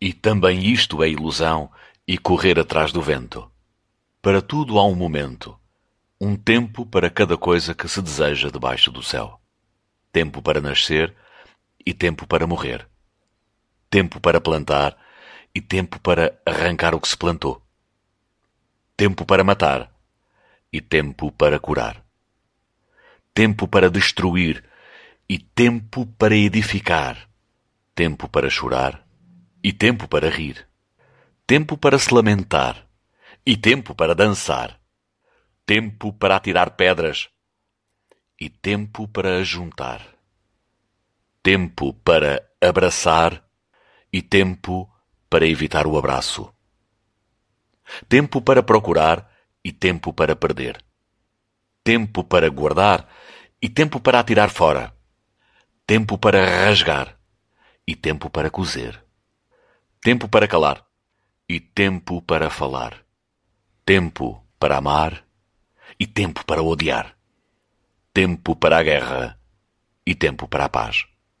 E também isto é ilusão e correr atrás do vento. Para tudo há um momento, um tempo para cada coisa que se deseja debaixo do céu. Tempo para nascer e tempo para morrer. Tempo para plantar e tempo para arrancar o que se plantou. Tempo para matar e tempo para curar. Tempo para destruir e tempo para edificar. Tempo para chorar e tempo para rir. Tempo para se lamentar e tempo para dançar. Tempo para atirar pedras e tempo para ajuntar. Tempo para abraçar e tempo para evitar o abraço. Tempo para procurar e tempo para perder. Tempo para guardar e tempo para atirar fora. Tempo para rasgar e tempo para cozer. Tempo para calar e tempo para falar. Tempo para amar e tempo para odiar. Tempo para a guerra e tempo para a paz.